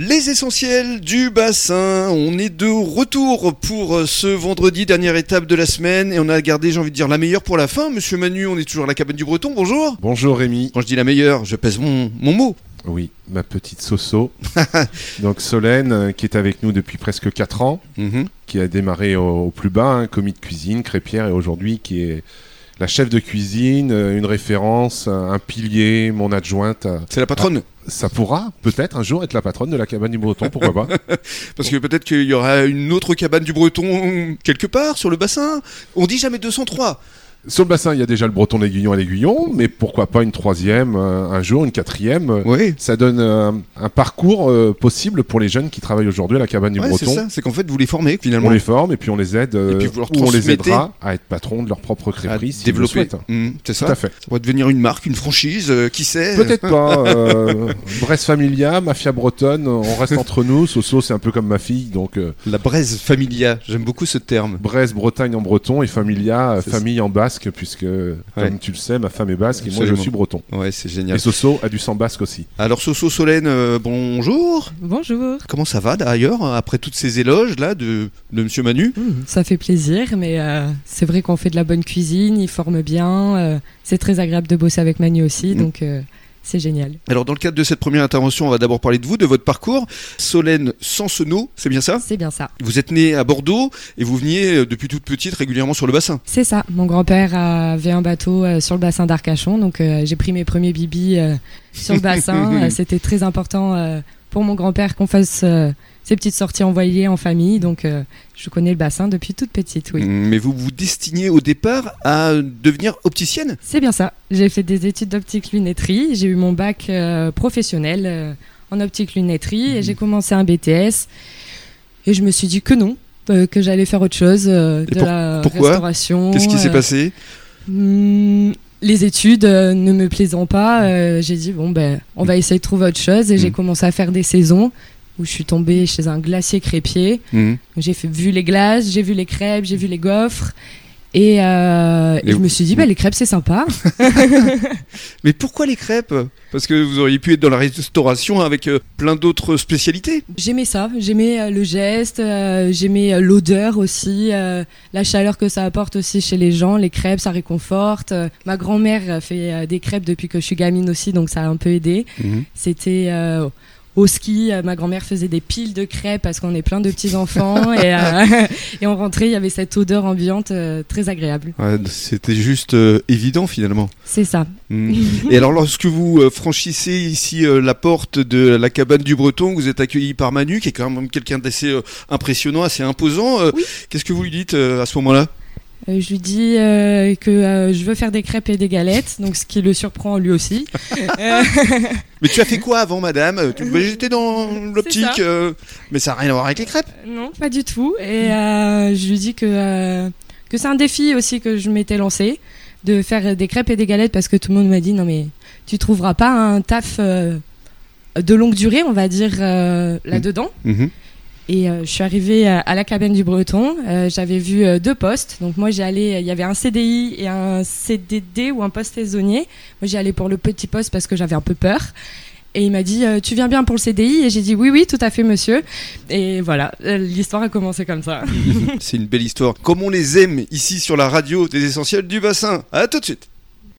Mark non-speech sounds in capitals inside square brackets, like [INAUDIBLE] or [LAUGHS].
Les essentiels du bassin, on est de retour pour euh, ce vendredi, dernière étape de la semaine, et on a gardé, j'ai envie de dire, la meilleure pour la fin. Monsieur Manu, on est toujours à la cabane du Breton, bonjour Bonjour Rémi. Quand je dis la meilleure, je pèse mon, mon mot. Oui, ma petite Soso. [LAUGHS] Donc Solène, euh, qui est avec nous depuis presque 4 ans, Mhm. qui a démarré au, au plus bas, hein, commis de cuisine, crêpière, et aujourd'hui qui est la chef de cuisine, euh, une référence, un pilier, mon adjointe. euh, C'est la patronne, Ça pourra peut-être un jour être la patronne de la cabane du Breton, pourquoi pas [LAUGHS] parce que peut-être qu'il y aura une autre cabane du Breton quelque part sur le bassin. On dit jamais 203. Sur le bassin, il y a déjà le Breton d'Aiguillon à l'Aiguillon, mais pourquoi pas une troisième, euh, un jour, une quatrième euh, Oui. Ça donne euh, un parcours euh, possible pour les jeunes qui travaillent aujourd'hui à la cabane du Ouais, c'est Breton. ça, c'est qu'en fait vous les formez finalement. On les forme et puis on les aide, euh, Et puis vous leur ou on les aidera à être patron de leur propre crêperie le développer. Mhm, c'est ça. Tout à fait. Ça va devenir une marque, une franchise, qui sait Peut-être [LAUGHS] pas. Brest Familia, Mafia Bretonne, on reste entre nous. Soso, c'est un peu comme ma fille, donc La braise familia, j'aime beaucoup ce terme. Brest, Bretagne en breton et Familia, C'est famille en basque, puisque, comme tu le sais, ma femme est basque et moi je suis breton. Ouais, c'est génial. Et Soso a du sang basque aussi. Alors Soso Solène, euh, bonjour. Bonjour. Comment ça va d'ailleurs après toutes ces éloges là de, de Monsieur Manu? Mmh, ça fait plaisir, mais euh, c'est vrai qu'on fait de la bonne cuisine, il forme bien. euh, c'est très agréable de bosser avec Manu aussi, Mm. donc euh, c'est génial. Alors dans le cadre de cette première intervention, on va d'abord parler de vous, de votre parcours. Solène Sansenot, c'est bien ça? C'est bien ça. Vous êtes née à Bordeaux et vous veniez euh, depuis toute petite régulièrement sur le bassin. C'est ça. Mon grand-père avait un bateau euh, sur le bassin d'Arcachon, donc euh, j'ai pris mes premiers bibis sur le bassin. [LAUGHS] C'était très important pour mon grand-père qu'on fasse euh, ces petites sorties en voilier en famille, donc euh, je connais le bassin depuis toute petite, oui. Mais vous vous destiniez au départ à devenir opticienne? C'est bien ça. J'ai fait des études d'optique lunetterie. J'ai eu mon bac euh, professionnel en optique lunetterie et j'ai commencé un BTS. Et je me suis dit que non, que j'allais faire autre chose, de pour- la pourquoi? restauration. Qu'est-ce qui s'est passé? Hmm, Les études euh, ne me plaisant pas, euh, j'ai dit bon ben on va essayer de trouver autre chose et j'ai Mhm. commencé à faire des saisons où je suis tombée chez un glacier crépier. Mhm. J'ai vu les glaces, j'ai vu les crêpes, j'ai vu les gaufres. Et, euh, Et je me suis dit, bah, les crêpes, c'est sympa. [LAUGHS] Mais pourquoi les crêpes? Parce que vous auriez pu être dans la restauration avec euh, plein d'autres spécialités. J'aimais ça, j'aimais euh, le geste, j'aimais l'odeur aussi, la chaleur que ça apporte aussi chez les gens. Les crêpes, ça réconforte. Ma grand-mère fait des crêpes depuis que je suis gamine aussi, donc ça a un peu aidé. C'était euh, au ski, euh, ma grand-mère faisait des piles de crêpes parce qu'on est plein de petits enfants et, [LAUGHS] euh, [LAUGHS] et on rentrait, il y avait cette odeur ambiante euh, très agréable. Ouais, C'était juste euh, évident finalement. C'est ça. Mhm. Et alors lorsque vous euh, franchissez ici euh, la porte de la cabane du Breton, vous êtes accueilli par Manu, qui est quand même quelqu'un d'assez euh, impressionnant, assez imposant. Euh, Oui. Qu'est-ce que vous lui dites euh, à ce moment-là? Euh, je lui dis euh, que euh, je veux faire des crêpes et des galettes, donc ce qui le surprend lui aussi. [LAUGHS] Mais tu as fait quoi avant, madame? Tu- bah, J'étais dans l'optique, ça. mais ça n'a rien à voir avec les crêpes. non, pas du tout. Et je lui dis que, que c'est un défi aussi que je m'étais lancé, de faire des crêpes et des galettes, parce que tout le monde m'a dit non mais tu trouveras pas un taf de longue durée, on va dire, là-dedans. Et euh, je suis arrivée à, à la cabane du Breton. euh, J'avais vu euh, deux postes. Donc moi, allé. Il y avait un CDI et un CDD ou un poste saisonnier. Moi, j'ai allé pour le petit poste parce que j'avais un peu peur. Et il m'a dit euh, Tu viens bien pour le CDI Et j'ai dit Oui, oui, tout à fait, monsieur. Et voilà, euh, l'histoire a commencé comme ça. [LAUGHS] C'est une belle histoire. Comme on les aime ici sur la radio des essentiels du bassin. À tout de suite.